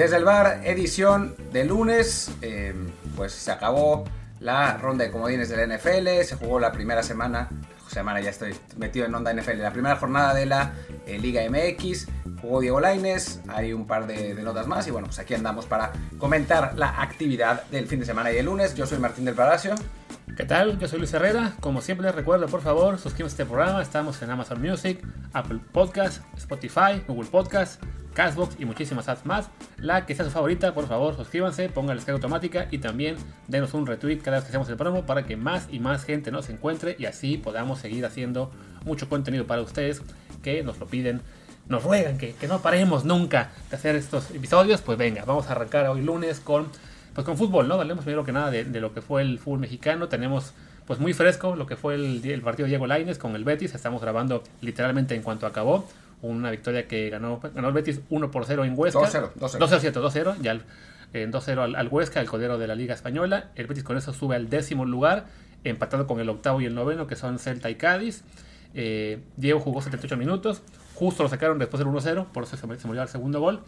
Desde el bar, edición de lunes, eh, pues se acabó la ronda de comodines del NFL, se jugó la primera semana, semana ya estoy metido en onda NFL, la primera jornada de la eh, Liga MX, jugó Diego Laines, hay un par de, de, notas más y bueno, pues aquí andamos para comentar la actividad del fin de semana y el lunes. Yo soy Martín del Palacio. ¿Qué tal? Yo soy Luis Herrera. Como siempre les recuerdo, por favor, suscríbanse a este programa. Estamos en Amazon Music, Apple Podcast, Spotify, Google Podcast, Castbox y muchísimas apps más. La que sea su favorita, por favor, suscríbanse, pongan la descarga automática y también denos un retweet cada vez que hacemos el promo para que más y más gente nos encuentre y así podamos seguir haciendo mucho contenido para ustedes que nos lo piden nos ruegan que, que, no paremos nunca de hacer estos episodios, pues venga, vamos a arrancar hoy lunes con, pues con fútbol, ¿no? Hablemos primero que nada de, de, lo que fue el fútbol mexicano. Tenemos pues muy fresco lo que fue el, el partido Diego Laines con el Betis. Estamos grabando literalmente en cuanto acabó. Una victoria que ganó, ganó el Betis 1 por 0 en Huesca. 2-0, 2-0. 2-0, ya el, eh, 2-0 al, al, Huesca, el codero de la Liga Española. El Betis con eso sube al décimo lugar, empatado con el octavo y el noveno, que son Celta y Cádiz. Eh, Diego jugó 78 minutos, justo lo sacaron después del 1-0, por eso se murió el segundo gol.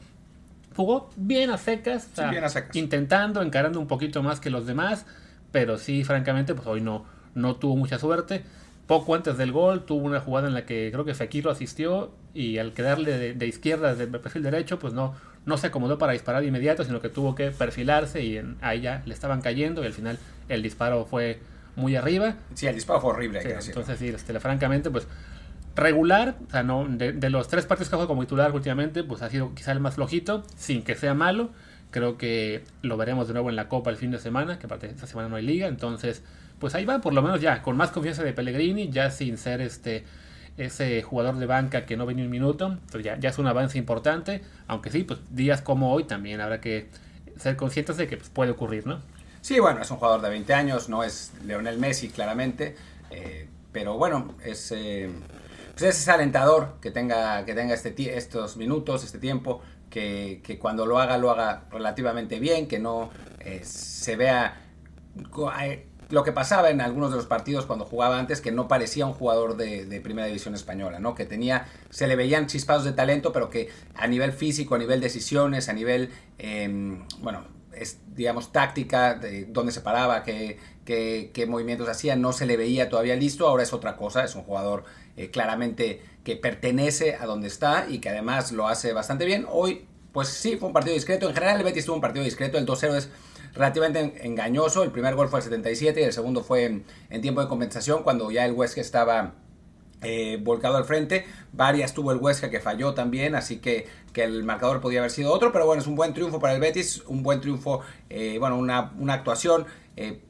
Jugó bien a secas, sí, bien a secas, intentando, encarando un poquito más que los demás, pero sí, francamente, pues hoy no, no tuvo mucha suerte. Poco antes del gol tuvo una jugada en la que creo que Fekir lo asistió y al quedarle de, de izquierda, de perfil derecho, pues no, no se acomodó para disparar de inmediato, sino que tuvo que perfilarse y en, ahí ya le estaban cayendo y al final el disparo fue muy arriba. Sí, el disparo fue horrible. Sí, entonces, sí, este, francamente, pues regular, o sea, no, de, de, los tres partidos que ha jugado como titular últimamente, pues ha sido quizá el más flojito, sin que sea malo. Creo que lo veremos de nuevo en la Copa el fin de semana, que aparte esta semana no hay liga, entonces, pues ahí va, por lo menos ya, con más confianza de Pellegrini, ya sin ser este ese jugador de banca que no venía un minuto, pues ya, ya es un avance importante, aunque sí, pues días como hoy también habrá que ser conscientes de que pues, puede ocurrir, ¿no? Sí, bueno, es un jugador de 20 años, no es Leonel Messi, claramente, eh, pero bueno, es, eh, pues es alentador que tenga, que tenga este, estos minutos, este tiempo, que, que, cuando lo haga, lo haga relativamente bien, que no eh, se vea lo que pasaba en algunos de los partidos cuando jugaba antes, que no parecía un jugador de, primera división española, ¿no? Que tenía, se le veían chispados de talento, pero que a nivel físico, a nivel decisiones, a nivel, eh, bueno, digamos, táctica, de dónde se paraba, qué, qué, qué, movimientos hacía, no se le veía todavía listo, ahora es otra cosa, es un jugador eh, claramente que pertenece a donde está y que además lo hace bastante bien. Hoy, pues sí, fue un partido discreto, en general el Betis tuvo un partido discreto, el 2-0 es relativamente engañoso, el primer gol fue al 77 y el segundo fue en, tiempo de compensación cuando ya el Huesca estaba eh, volcado al frente. Varias tuvo el Huesca que falló también, así que, que, el marcador podía haber sido otro, pero bueno, es un buen triunfo para el Betis, un buen triunfo, eh, bueno, una, una actuación. Eh,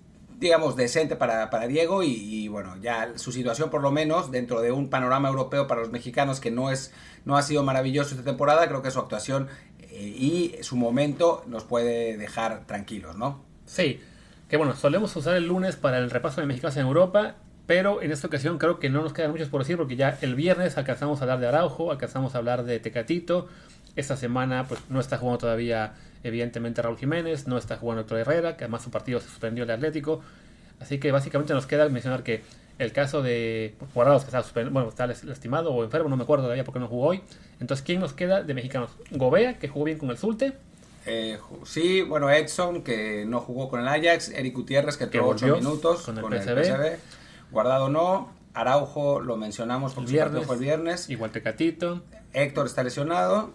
digamos, decente para, para Diego y, y, bueno, ya su situación por lo menos dentro de un panorama europeo para los mexicanos que no, es, no ha sido maravilloso esta temporada, creo que su actuación y su momento nos puede dejar tranquilos, ¿no? Sí, que bueno, solemos usar el lunes para el repaso de mexicanos en Europa, pero en esta ocasión creo que no nos quedan muchos por decir porque ya el viernes alcanzamos a hablar de Araujo, alcanzamos a hablar de Tecatito, esta semana pues no está jugando todavía evidentemente Raúl Jiménez, no está jugando Héctor Herrera, que además su partido se suspendió el Atlético, así que básicamente nos queda mencionar que el caso de Guardados que está, bueno, está lastimado o enfermo, no me acuerdo todavía porque no jugó hoy, entonces ¿quién nos queda de mexicanos? Gobea, que jugó bien con el Zulte, eh, sí, bueno, Edson, que no jugó con el Ajax, Eric Gutiérrez, que tuvo 8 minutos con el, con. Guardado no. Araujo lo mencionamos porque el viernes, fue el viernes. Igual Tecatito. Héctor está lesionado.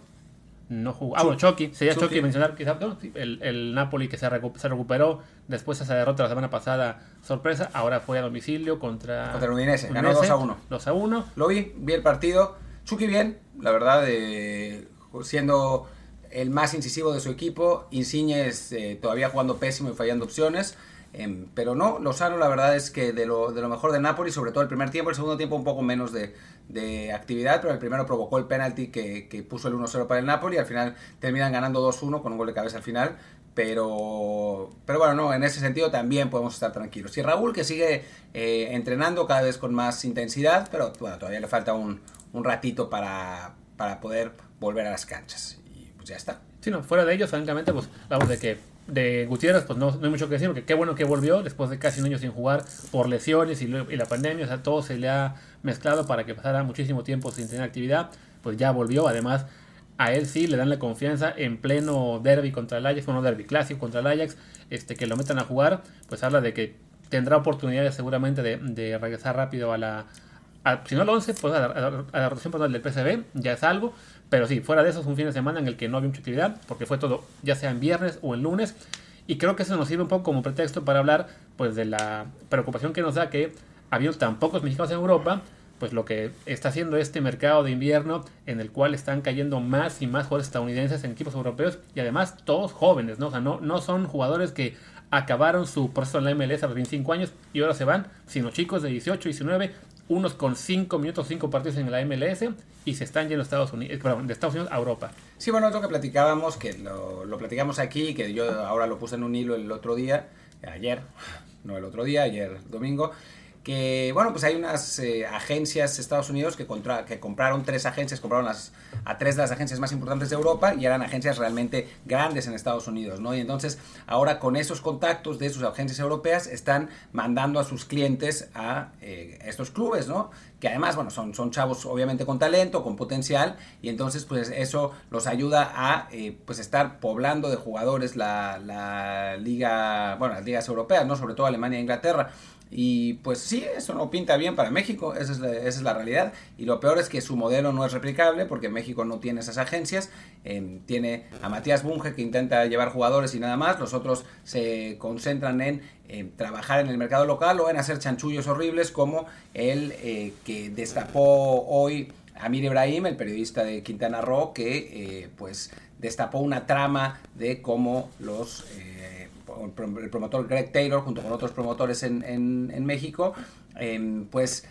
No jugó. Ah, bueno, Chucky. Sería Chucky, Chucky mencionar quizá no, el, el, Napoli que se, recu se, recuperó después de esa derrota la semana pasada. Sorpresa. Ahora fue a domicilio contra. Contra el Udinese. Ganó 2 a 1. 2 a 1. Lo vi, vi el partido. Chucky bien, la verdad, eh, siendo el más incisivo de su equipo. Insigne eh, todavía jugando pésimo y fallando opciones. Eh, pero no, Lozano la verdad es que de lo, de lo mejor de Napoli, sobre todo el primer tiempo, el segundo tiempo un poco menos de, de actividad, pero el primero provocó el penalti que, que puso el 1-0 para el Napoli y al final terminan ganando 2-1 con un gol de cabeza al final. Pero, pero bueno, no, en ese sentido también podemos estar tranquilos. Y Raúl que sigue eh, entrenando cada vez con más intensidad, pero bueno, todavía le falta un, un ratito para, para poder volver a las canchas. Y pues ya está. Sí, no, fuera de ellos, francamente, pues vamos de que de Gutiérrez, pues no, no, hay mucho que decir, porque qué bueno que volvió después de casi un año sin jugar por lesiones y, la pandemia, o sea, todo se le ha mezclado para que pasara muchísimo tiempo sin tener actividad, pues ya volvió, además a él sí le dan la confianza en pleno derby contra el Ajax, bueno, derby clásico contra el Ajax, este, que lo metan a jugar, pues habla de que tendrá oportunidades seguramente de, regresar rápido a la, si no al 11, pues a la, rotación personal del PSV, ya es algo, pero sí, fuera de eso es un fin de semana en el que no había mucha actividad, porque fue todo ya sea en viernes o en lunes, y creo que eso nos sirve un poco como pretexto para hablar pues de la preocupación que nos da que habiendo tan pocos mexicanos en Europa, pues lo que está haciendo este mercado de invierno en el cual están cayendo más y más jugadores estadounidenses en equipos europeos y además todos jóvenes, ¿no? O sea, no, no son jugadores que acabaron su proceso en la MLS a los 25 años y ahora se van, sino chicos de 18, 19, unos con 5 minutos, 5 partidos en la MLS y se están yendo Estados Unidos, perdón, de Estados Unidos a Europa. Sí, bueno, otro que platicábamos, que lo, lo platicamos aquí, que yo ahora lo puse en un hilo el otro día, ayer, no el otro día, ayer domingo, que, bueno, pues hay unas eh, agencias de Estados Unidos que, compraron tres agencias, compraron las, a tres de las agencias más importantes de Europa y eran agencias realmente grandes en Estados Unidos, ¿no? Y entonces ahora con esos contactos de sus agencias europeas están mandando a sus clientes a eh, estos clubes, ¿no? Que además, bueno, son, son chavos obviamente con talento, con potencial y entonces pues eso los ayuda a eh, pues estar poblando de jugadores la, la liga, bueno, las ligas europeas, ¿no? Sobre todo Alemania e Inglaterra. Y pues sí, eso no pinta bien para México, esa es, la, esa es la realidad. Y lo peor es que su modelo no es replicable porque México no tiene esas agencias. Em, tiene a Matías Bunge que intenta llevar jugadores y nada más. Los otros se concentran en trabajar en el mercado local o en hacer chanchullos horribles como el eh, que destapó hoy Amir Ibrahim, el periodista de Quintana Roo, que eh, pues destapó una trama de cómo los... Eh, el promotor Greg Taylor, junto con otros promotores en, en, México, em, pues,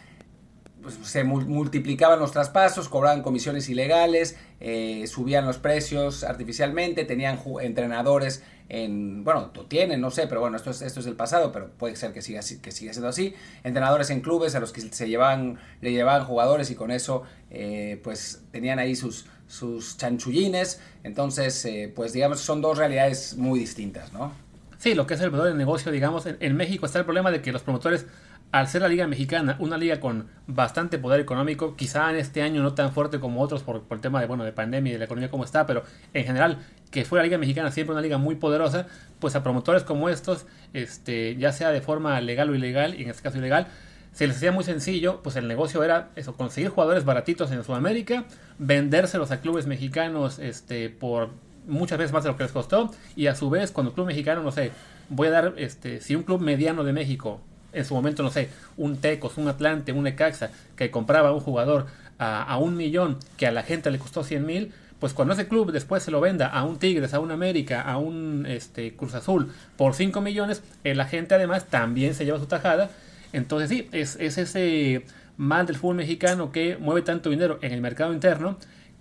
pues, se multiplicaban los traspasos, cobraban comisiones ilegales, eh, subían los precios artificialmente, tenían entrenadores en, bueno, tienen, no sé, pero bueno, esto es, esto es el pasado, pero puede ser que siga, que siga siendo así, entrenadores en clubes a los que se llevaban, le llevaban jugadores y con eso, eh, pues tenían ahí sus, sus chanchullines, entonces, eh, pues digamos, son dos realidades muy distintas, ¿no? Sí, lo que es el promotor de negocio, digamos, en, México está el problema de que los promotores, al ser la liga mexicana, una liga con bastante poder económico, quizá en este año no tan fuerte como otros por, el tema de, bueno, de pandemia y de la economía como está, pero en general, que fue la liga mexicana siempre una liga muy poderosa, pues a promotores como estos, este, ya sea de forma legal o ilegal, y en este caso ilegal, se les hacía muy sencillo, pues el negocio era eso, conseguir jugadores baratitos en Sudamérica, vendérselos a clubes mexicanos este, por muchas veces más de lo que les costó. Y a su vez, cuando el club mexicano, no sé, voy a dar, este, si un club mediano de México, en su momento, no sé, un Tecos, un Atlante, un Ecaxa, que compraba un jugador a, un millón, que a la gente le costó 100 mil, pues cuando ese club después se lo venda a un Tigres, a un América, a un este, Cruz Azul por 5 millones, la gente además también se lleva su tajada. Entonces sí, es, es ese mal del fútbol mexicano que mueve tanto dinero en el mercado interno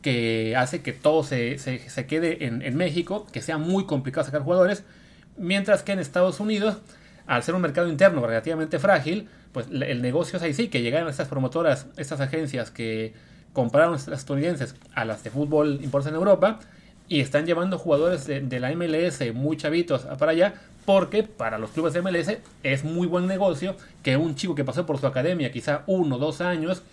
que hace que todo se, se, quede en, en, México, que sea muy complicado sacar jugadores, mientras que en Estados Unidos, al ser un mercado interno relativamente frágil, pues el negocio es ahí sí, que llegaron estas promotoras, estas agencias que compraron las estadounidenses a las de fútbol importadas en Europa y están llevando jugadores de, de, la MLS muy chavitos para allá, porque para los clubes de MLS es muy buen negocio que un chico que pasó por su academia quizá uno o dos años,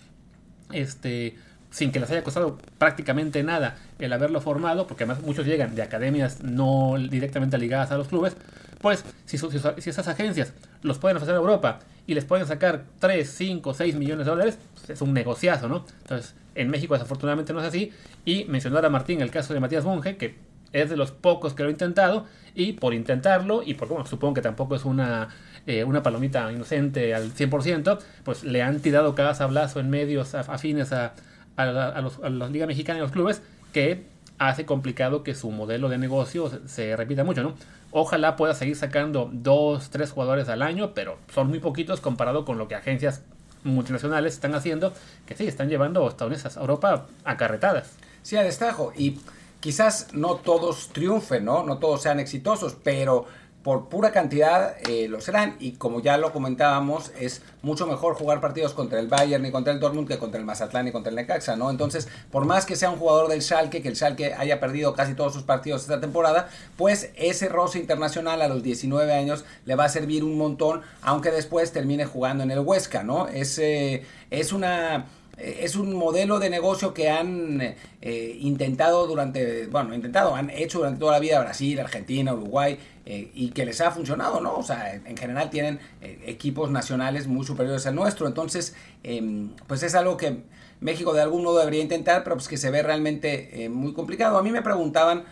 este sin que les haya costado prácticamente nada el haberlo formado, porque además muchos llegan de academias no directamente ligadas a los clubes, pues si, si, esas agencias los pueden ofrecer a Europa y les pueden sacar 3, 5, 6 millones de dólares, pues es un negociazo, ¿no? Entonces, en México desafortunadamente no es así, y mencionar a Martín el caso de Matías Monge, que es de los pocos que lo ha intentado, y por intentarlo, y porque bueno, supongo que tampoco es una, eh, una palomita inocente al 100%, pues le han tirado cada sablazo en medios afines a a, la, los, Liga Ligas Mexicanas y los clubes que hace complicado que su modelo de negocio se, repita mucho, ¿no? Ojalá pueda seguir sacando dos, tres jugadores al año, pero son muy poquitos comparado con lo que agencias multinacionales están haciendo, que sí, están llevando estadounidenses a Europa acarretadas. Sí, a destajo. Y quizás no todos triunfen, ¿no? No todos sean exitosos, pero por pura cantidad eh, lo serán. Y como ya lo comentábamos, es mucho mejor jugar partidos contra el Bayern y contra el Dortmund que contra el Mazatlán y contra el Necaxa, ¿no? Entonces, por más que sea un jugador del Schalke, que el Schalke haya perdido casi todos sus partidos esta temporada, pues ese roce internacional a los 19 años le va a servir un montón, aunque después termine jugando en el Huesca, ¿no? Es, es una eh, es un modelo de negocio que han eh, intentado durante, bueno, intentado, han hecho durante toda la vida Brasil, Argentina, Uruguay, eh, y que les ha funcionado, ¿no? O sea, en general tienen equipos nacionales muy superiores al nuestro, entonces, em, pues es algo que México de algún modo debería intentar, pero pues que se ve realmente muy complicado. A mí me preguntaban,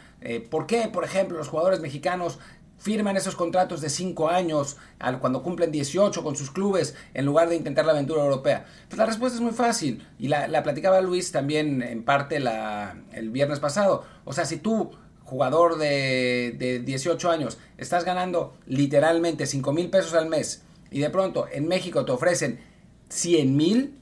¿por qué, por ejemplo, los jugadores mexicanos firman esos contratos de 5 años cuando cumplen 18 con sus clubes en lugar de intentar la aventura europea? Pues la respuesta es muy fácil y la, platicaba Luis también en parte la, el viernes pasado. O sea, si tú, jugador de, de 18 años, estás ganando literalmente 5 mil pesos al mes y de pronto en México te ofrecen 100 mil,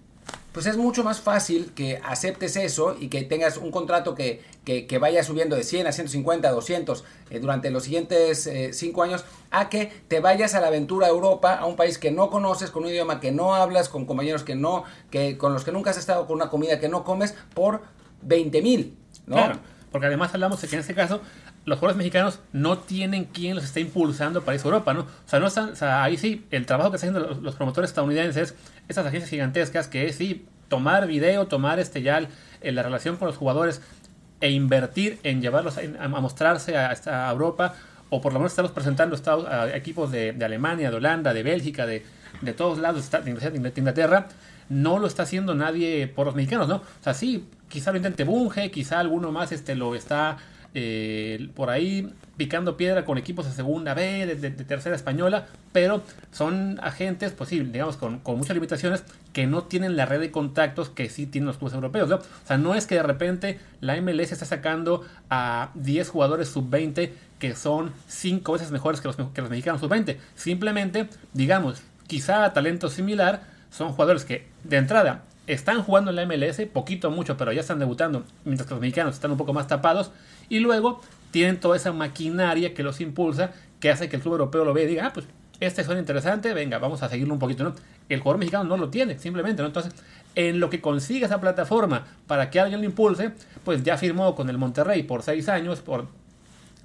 pues es mucho más fácil que aceptes eso y que tengas un contrato que, que, vaya subiendo de 100 a 150, a 200 durante los siguientes 5 eh, años, a que te vayas a la aventura a Europa, a un país que no conoces, con un idioma que no hablas, con compañeros que no, que con los que nunca has estado, con una comida que no comes, por 20 mil, ¿no? Claro, porque además hablamos de que en este caso los jugadores mexicanos no tienen quien los esté impulsando para irse a Europa, ¿no? O sea, no están, ahí sí, el trabajo que están haciendo los, promotores estadounidenses, esas agencias gigantescas, que es sí, tomar video, tomar este ya la relación con los jugadores e invertir en llevarlos a, mostrarse a, a, Europa, o por lo menos estarlos presentando a, equipos de, Alemania, de Holanda, de Bélgica, de, de todos lados, de Inglaterra, no lo está haciendo nadie por los mexicanos, ¿no? O sea, sí, quizá lo intente Bunge, quizá alguno más este, lo está eh, por ahí picando piedra con equipos de segunda B, de, tercera española, pero son agentes, pues sí, digamos, con, muchas limitaciones que no tienen la red de contactos que sí tienen los clubes europeos. ¿no? O sea, no es que de repente la MLS está sacando a 10 jugadores sub-20 que son 5 veces mejores que los, que los mexicanos sub-20. Simplemente, digamos, quizá talento similar, son jugadores que de entrada están jugando en la MLS, poquito mucho, pero ya están debutando, mientras que los mexicanos están un poco más tapados, y luego tienen toda esa maquinaria que los impulsa, que hace que el club europeo lo vea y diga, ah, pues este suena interesante, venga, vamos a seguirlo un poquito, ¿no? El jugador mexicano no lo tiene, simplemente, ¿no? Entonces, en lo que consigue esa plataforma para que alguien lo impulse, pues ya firmó con el Monterrey por seis años, por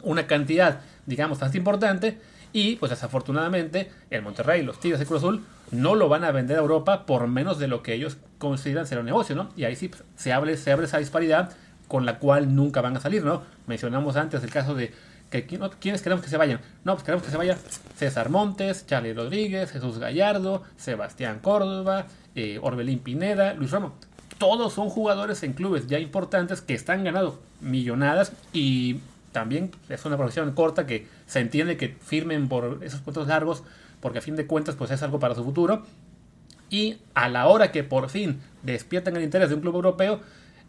una cantidad, digamos, tan importante, y pues desafortunadamente el Monterrey, los Tigres de Cruz Azul no lo van a vender a Europa por menos de lo que ellos consideran ser un negocio, ¿no? Y ahí sí pues, se, abre, se abre esa disparidad con la cual nunca van a salir, ¿no? Mencionamos antes el caso de que quiénes queremos que se vayan. No, pues queremos que se vaya César Montes, Charlie Rodríguez, Jesús Gallardo, Sebastián Córdoba, eh, Orbelín Pineda, Luis Romo. Todos son jugadores en clubes ya importantes que están ganando millonadas y también es una profesión corta que se entiende que firmen por esos puntos largos porque a fin de cuentas pues es algo para su futuro. Y a la hora que por fin despiertan el interés de un club europeo,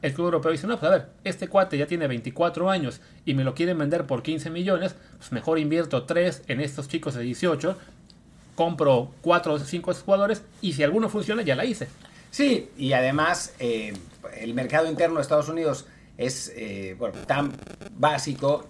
el club europeo dice, no, pues a ver, este cuate ya tiene 24 años y me lo quieren vender por 15 millones, pues mejor invierto 3 en estos chicos de 18, compro 4 o 5 jugadores y si alguno funciona ya la hice. Sí, y además eh, el mercado interno de Estados Unidos es eh, bueno, tan básico,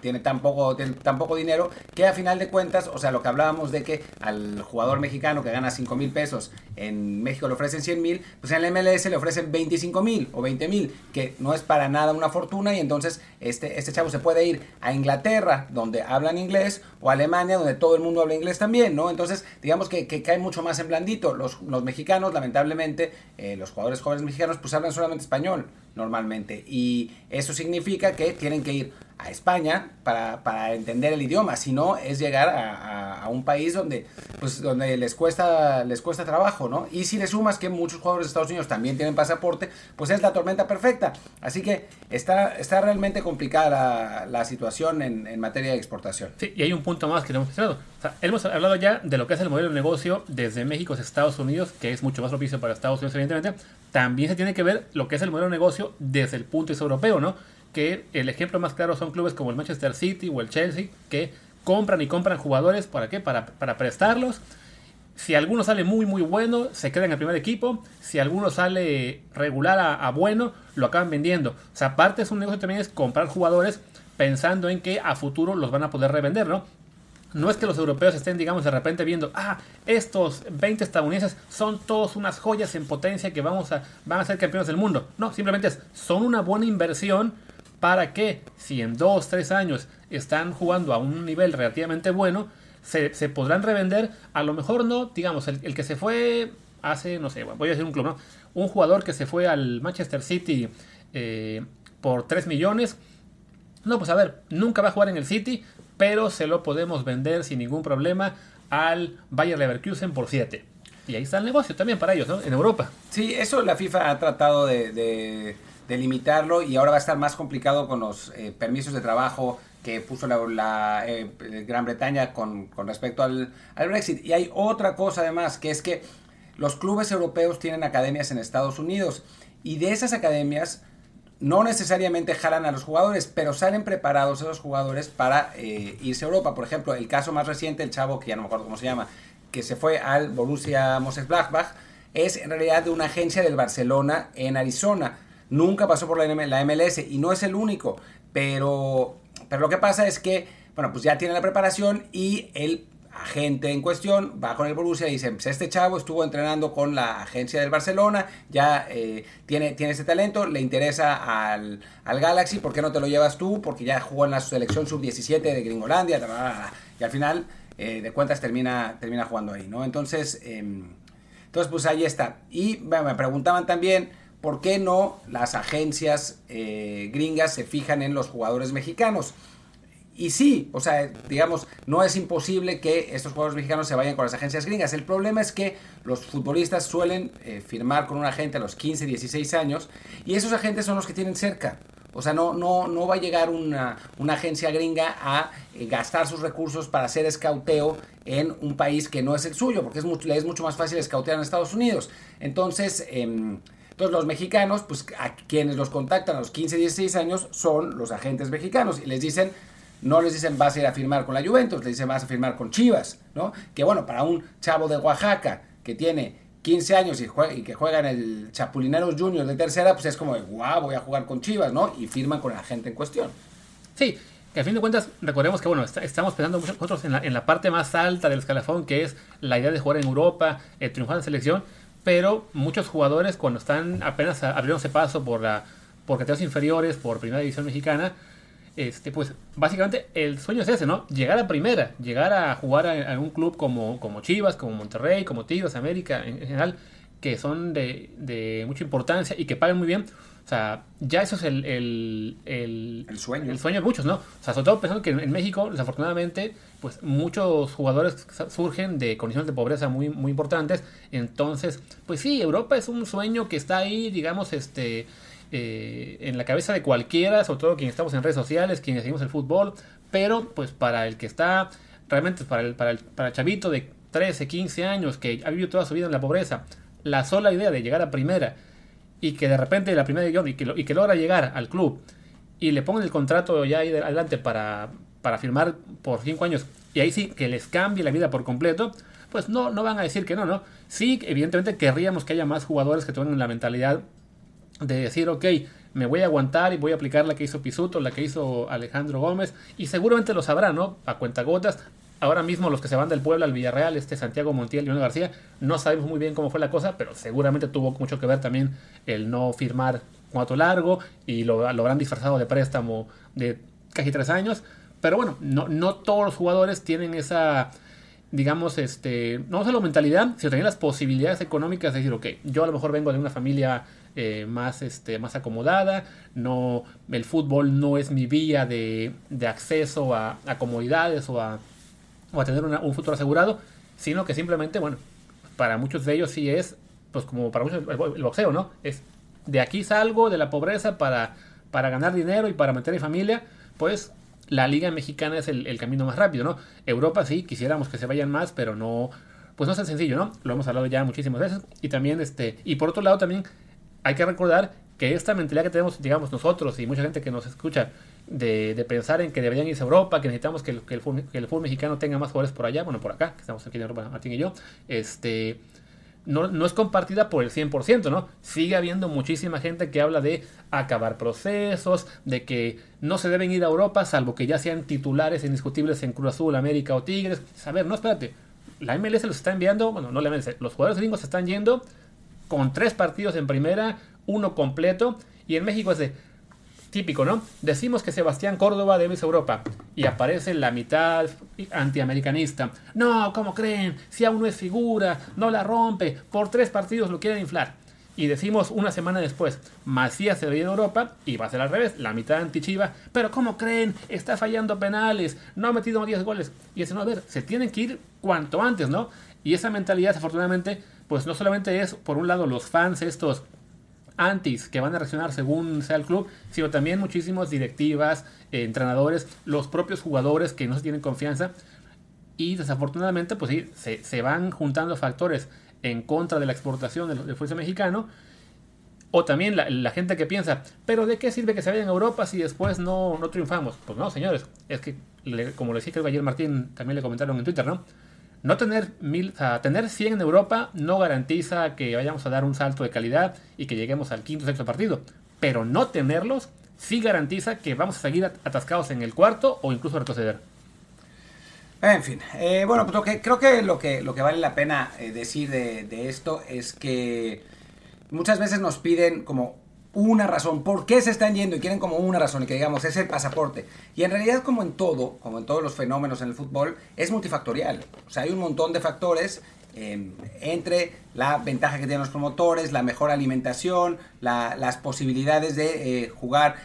tiene, tan poco, tan poco dinero, que a final de cuentas, o sea, lo que hablábamos de que al jugador mexicano que gana 5 mil pesos en México le ofrecen 100 mil, pues en el MLS le ofrecen 25 mil o 20 mil, que no es para nada una fortuna y entonces este, este chavo se puede ir a Inglaterra, donde hablan inglés, o a Alemania, donde todo el mundo habla inglés también, ¿no? Entonces, digamos que, cae mucho más en blandito. Los, los mexicanos, lamentablemente, eh, los jugadores jóvenes mexicanos, pues hablan solamente español normalmente. Y eso significa que tienen que ir a España para, para entender el idioma, si no es llegar a, a, un país donde, pues, donde les, cuesta, les cuesta trabajo, ¿no? Y si le sumas que muchos jugadores de Estados Unidos también tienen pasaporte, pues es la tormenta perfecta. Así que está, está realmente complicada la, la situación en, en, materia de exportación. Sí, y hay un punto más que hemos mencionado. O sea, hemos hablado ya de lo que es el modelo de negocio desde México a Estados Unidos, que es mucho más propicio para Estados Unidos, evidentemente. También se tiene que ver lo que es el modelo de negocio desde el punto de vista europeo, ¿no? Que el ejemplo más claro son clubes como el Manchester City o el Chelsea, que compran y compran jugadores, ¿para qué? Para, para prestarlos. Si alguno sale muy muy bueno, se queda en el primer equipo. Si alguno sale regular a, bueno, lo acaban vendiendo. O sea, aparte es un negocio también es comprar jugadores pensando en que a futuro los van a poder revender, ¿no? No es que los europeos estén, digamos, de repente viendo, ah, estos 20 estadounidenses son todos unas joyas en potencia que vamos a, van a ser campeones del mundo. No, simplemente son una buena inversión para que si en dos, tres años están jugando a un nivel relativamente bueno, se, podrán revender, a lo mejor no, digamos, el, que se fue hace, no sé, voy a decir un club, ¿no? Un jugador que se fue al Manchester City eh, por 3 millones. No, pues a ver, nunca va a jugar en el City, pero se lo podemos vender sin ningún problema al Bayer Leverkusen por 7. Y ahí está el negocio también para ellos, ¿no? En Europa. Sí, eso la FIFA ha tratado de, limitarlo y ahora va a estar más complicado con los eh, permisos de trabajo que puso la, eh, Gran Bretaña con, respecto al, al, Brexit. Y hay otra cosa además, que es que los clubes europeos tienen academias en Estados Unidos y de esas academias no necesariamente jalan a los jugadores, pero salen preparados esos jugadores para eh, irse a Europa. Por ejemplo, el caso más reciente, el chavo que ya no me acuerdo cómo se llama, que se fue al Borussia Mönchengladbach, es en realidad de una agencia del Barcelona en Arizona. Nunca pasó por la, la MLS y no es el único, pero, pero lo que pasa es que, bueno, pues ya tiene la preparación y el agente en cuestión va con el Borussia y dice, pues este chavo estuvo entrenando con la agencia del Barcelona, ya eh, tiene, tiene ese talento, le interesa al, Galaxy, ¿por qué no te lo llevas tú? Porque ya jugó en la selección sub-17 de Gringolandia, y al final eh, de cuentas termina, termina jugando ahí, ¿no? Entonces, em, entonces pues ahí está. Y me preguntaban también, ¿por qué no las agencias eh, gringas se fijan en los jugadores mexicanos? Y sí, o sea, digamos, no es imposible que estos jugadores mexicanos se vayan con las agencias gringas. El problema es que los futbolistas suelen eh, firmar con un agente a los 15, 16 años y esos agentes son los que tienen cerca. O sea, no, no, no va a llegar una, agencia gringa a eh, gastar sus recursos para hacer escauteo en un país que no es el suyo, porque es mucho, le es mucho más fácil escautear en Estados Unidos. Entonces, em, entonces los mexicanos, pues a quienes los contactan a los 15, 16 años son los agentes mexicanos y les dicen, no les dicen vas a ir a firmar con la Juventus, les dicen vas a firmar con Chivas, ¿no? Que bueno, para un chavo de Oaxaca que tiene 15 años y, y que juega en el Chapulineros Juniors de tercera, pues es como, guau, voy a jugar con Chivas, ¿no? Y firman con la gente en cuestión. Sí, que a fin de cuentas, recordemos que, bueno, estamos pensando nosotros en la, la, parte más alta del escalafón, que es la idea de jugar en Europa, eh, triunfar en selección, pero muchos jugadores cuando están apenas abriéndose paso por la por categorías inferiores, por primera división mexicana, este, pues básicamente el sueño es ese, ¿no? Llegar a primera, llegar a jugar a, un club como, como Chivas, como Monterrey, como Tigres, América en, general, que son de, mucha importancia y que pagan muy bien. O sea, ya eso es el, el, sueño. El sueño de muchos, ¿no? O sea, sobre todo pensando que en, México, desafortunadamente, pues muchos jugadores surgen de condiciones de pobreza muy, muy importantes. Entonces, pues sí, Europa es un sueño que está ahí, digamos, este eh, en la cabeza de cualquiera, sobre todo quienes estamos en redes sociales, quienes seguimos el fútbol, pero pues para el que está, realmente para el, para el, para el chavito de 13, 15 años que ha vivido toda su vida en la pobreza, la sola idea de llegar a primera y que de repente la primera y que, y que logra llegar al club y le pongan el contrato ya ahí adelante para, para firmar por 5 años y ahí sí que les cambie la vida por completo, pues no, no van a decir que no, ¿no? Sí, evidentemente querríamos que haya más jugadores que tengan la mentalidad de decir, ok, me voy a aguantar y voy a aplicar la que hizo Pisuto, la que hizo Alejandro Gómez, y seguramente lo sabrá, ¿no? A cuentagotas. Ahora mismo los que se van del pueblo al Villarreal, este Santiago Montiel y García, no sabemos muy bien cómo fue la cosa, pero seguramente tuvo mucho que ver también el no firmar cuatro largo y lo, lo habrán disfrazado de préstamo de casi tres años. Pero bueno, no, no todos los jugadores tienen esa, digamos, este, no solo mentalidad, sino también las posibilidades económicas de decir, ok, yo a lo mejor vengo de una familia eh, más, este, más acomodada, no, el fútbol no es mi vía de, acceso a, comodidades o a, tener un futuro asegurado, sino que simplemente, bueno, para muchos de ellos sí es, pues como para muchos el boxeo, ¿no? Es de aquí salgo de la pobreza para, para ganar dinero y para meter mi familia, pues la liga mexicana es el, el, camino más rápido, ¿no? Europa sí, quisiéramos que se vayan más, pero no, pues no es tan sencillo, ¿no? Lo hemos hablado ya muchísimas veces. Y también, este, y por otro lado también hay que recordar que esta mentalidad que tenemos, digamos, nosotros y mucha gente que nos escucha, de, pensar en que deberían irse a Europa, que necesitamos que el, que, fútbol, mexicano tenga más jugadores por allá, bueno, por acá, que estamos aquí en Europa, Martín y yo, este, no, no, es compartida por el 100%, ¿no? Sigue habiendo muchísima gente que habla de acabar procesos, de que no se deben ir a Europa, salvo que ya sean titulares indiscutibles en Cruz Azul, América o Tigres. A ver, no, espérate, la MLS los está enviando, bueno, no la MLS, los jugadores gringos se están yendo con tres partidos en primera, uno completo, y en México es de, típico, ¿no? Decimos que Sebastián Córdoba debe irse a Europa y aparece la mitad antiamericanista. No, ¿cómo creen? Si aún no es figura, no la rompe, por tres partidos lo quieren inflar. Y decimos una semana después, Macías se debería ir a Europa y va a ser al revés, la mitad anti-Chiva. Pero ¿cómo creen? Está fallando penales, no ha metido 10 goles. Y es no, a ver, se tienen que ir cuanto antes, ¿no? Y esa mentalidad, desafortunadamente, pues no solamente es, por un lado, los fans estos antis que van a reaccionar según sea el club, sino también muchísimas directivas, eh, entrenadores, los propios jugadores que no se tienen confianza. Y desafortunadamente, pues sí, se, van juntando factores en contra de la exportación del, del mexicano. O también la, gente que piensa, pero ¿de qué sirve que se vayan a Europa si después no, no triunfamos? Pues no, señores, es que, como le decía que ayer Martín, también le comentaron en Twitter, ¿no? No tener mil, o tener 100 en Europa no garantiza que vayamos a dar un salto de calidad y que lleguemos al quinto o sexto partido. Pero no tenerlos sí garantiza que vamos a seguir atascados en el cuarto o incluso retroceder. En fin, eh, bueno, pues creo que lo, que lo que vale la pena eh, decir de, de esto es que muchas veces nos piden como una razón, por qué se están yendo y quieren como una razón y que digamos es el pasaporte. Y en realidad como en todo, como en todos los fenómenos en el fútbol, es multifactorial. O sea, hay un montón de factores em, entre la ventaja que tienen los promotores, la mejor alimentación, las posibilidades de eh, jugar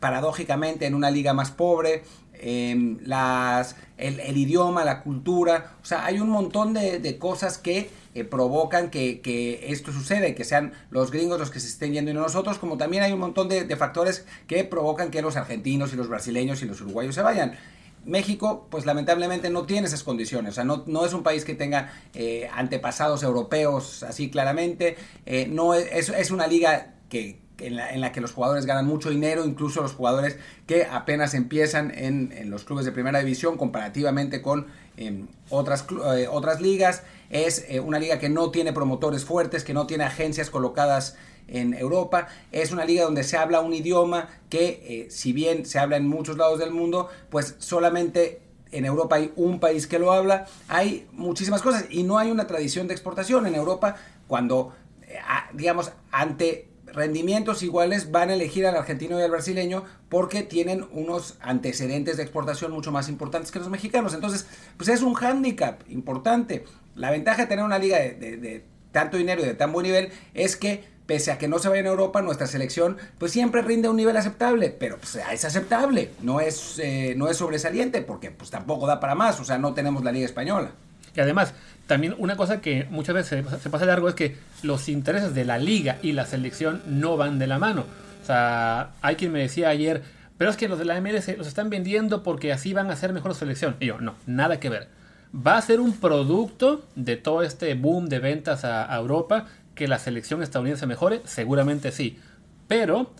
paradójicamente en una liga más pobre, em, las, el, idioma, la cultura. O sea, hay un montón de cosas que eh, provocan que, esto suceda que sean los gringos los que se estén yendo y no nosotros, como también hay un montón de, factores que provocan que los argentinos y los brasileños y los uruguayos se vayan. México, pues lamentablemente no tiene esas condiciones, o sea, no, no es un país que tenga eh, antepasados europeos así claramente, eh, no es, es, una liga que, en la, que los jugadores ganan mucho dinero, incluso los jugadores que apenas empiezan en, en los clubes de primera división comparativamente con em, otras, otras ligas. Es eh, una liga que no tiene promotores fuertes, que no tiene agencias colocadas en Europa. Es una liga donde se habla un idioma que, eh, si bien se habla en muchos lados del mundo, pues solamente en Europa hay un país que lo habla. Hay muchísimas cosas y no hay una tradición de exportación. En Europa, cuando, eh, digamos, ante rendimientos iguales van a elegir al argentino y al brasileño porque tienen unos antecedentes de exportación mucho más importantes que los mexicanos. Entonces, pues es un hándicap importante. La ventaja de tener una liga de, tanto dinero y de tan buen nivel es que pese a que no se vaya en Europa, nuestra selección pues siempre rinde a un nivel aceptable, pero pues, es aceptable, no es, eh, no es sobresaliente porque pues tampoco da para más, o sea, no tenemos la liga española. Y además, también una cosa que muchas veces se, pasa largo es que los intereses de la liga y la selección no van de la mano. O sea, hay quien me decía ayer, pero es que los de la MLS los están vendiendo porque así van a ser mejor selección. Y yo, no, nada que ver ¿Va a ser un producto de todo este boom de ventas a, Europa que la selección estadounidense mejore? Seguramente sí. Pero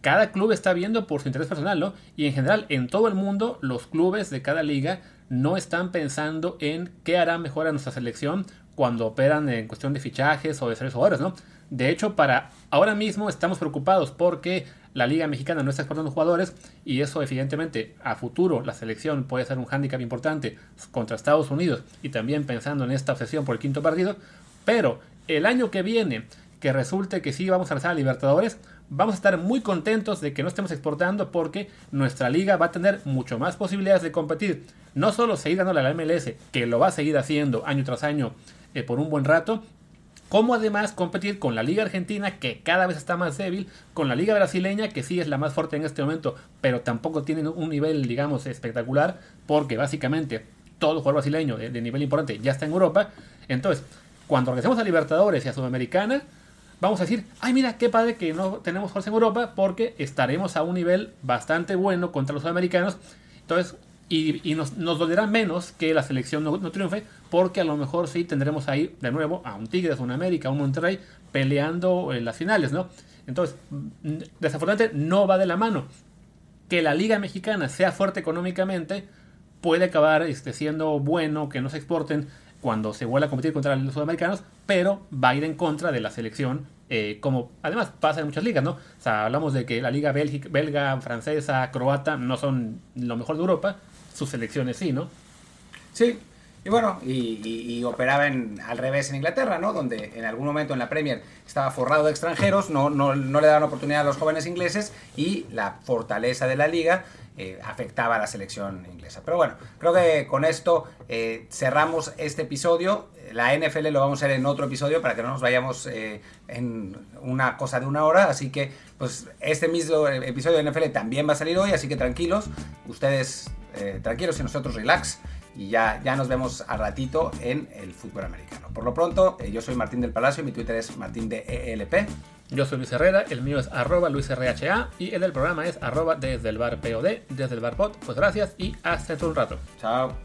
cada club está viendo por su interés personal, ¿no? Y en general, en todo el mundo, los clubes de cada liga no están pensando en qué hará mejor a nuestra selección cuando operan en cuestión de fichajes o de seres jugadores, ¿no? De hecho, para ahora mismo estamos preocupados porque la Liga Mexicana no está exportando jugadores y eso evidentemente a futuro la selección puede ser un hándicap importante contra Estados Unidos y también pensando en esta obsesión por el quinto partido, pero el año que viene que resulte que sí vamos a regresar a Libertadores, vamos a estar muy contentos de que no estemos exportando porque nuestra liga va a tener mucho más posibilidades de competir. No solo seguir dándole a la MLS, que lo va a seguir haciendo año tras año eh, por un buen rato, como además competir con la Liga Argentina, que cada vez está más débil, con la Liga Brasileña, que sí es la más fuerte en este momento, pero tampoco tiene un nivel, digamos, espectacular, porque básicamente todo jugador brasileño de, nivel importante ya está en Europa. Entonces, cuando regresemos a Libertadores y a Sudamericana, vamos a decir, ay mira, qué padre que no tenemos fuerza en Europa, porque estaremos a un nivel bastante bueno contra los sudamericanos. Entonces, y, nos, nos, dolerá menos que la selección no, triunfe, porque a lo mejor sí tendremos ahí de nuevo a un Tigres, a un América, a un Monterrey peleando en las finales, ¿no? Entonces, desafortunadamente no va de la mano. Que la Liga Mexicana sea fuerte económicamente puede acabar este, siendo bueno que no se exporten cuando se vuelva a competir contra los sudamericanos, pero va a ir en contra de la selección, eh, como además pasa en muchas ligas, ¿no? O sea, hablamos de que la liga belga, francesa, croata no son lo mejor de Europa, sus selecciones sí, ¿no? Sí, Y bueno, y, operaba en, al revés en Inglaterra, ¿no? Donde en algún momento en la Premier estaba forrado de extranjeros, no, no, no le daban oportunidad a los jóvenes ingleses y la fortaleza de la liga eh, afectaba a la selección inglesa. Pero bueno, creo que con esto eh, cerramos este episodio. La NFL lo vamos a hacer en otro episodio para que no nos vayamos eh, en una cosa de una hora. Así que, pues, este mismo episodio de NFL también va a salir hoy. Así que tranquilos, ustedes tranquilos y nosotros relax y ya, ya nos vemos al ratito en el fútbol americano. Por lo pronto, eh, yo soy Martín del Palacio, mi Twitter es martín de ELP. Yo soy Luis Herrera, el mío es arroba luisrha y el del programa es arroba desde el bar POD, desde el bar pod. Pues gracias y hasta dentro un rato. Chao.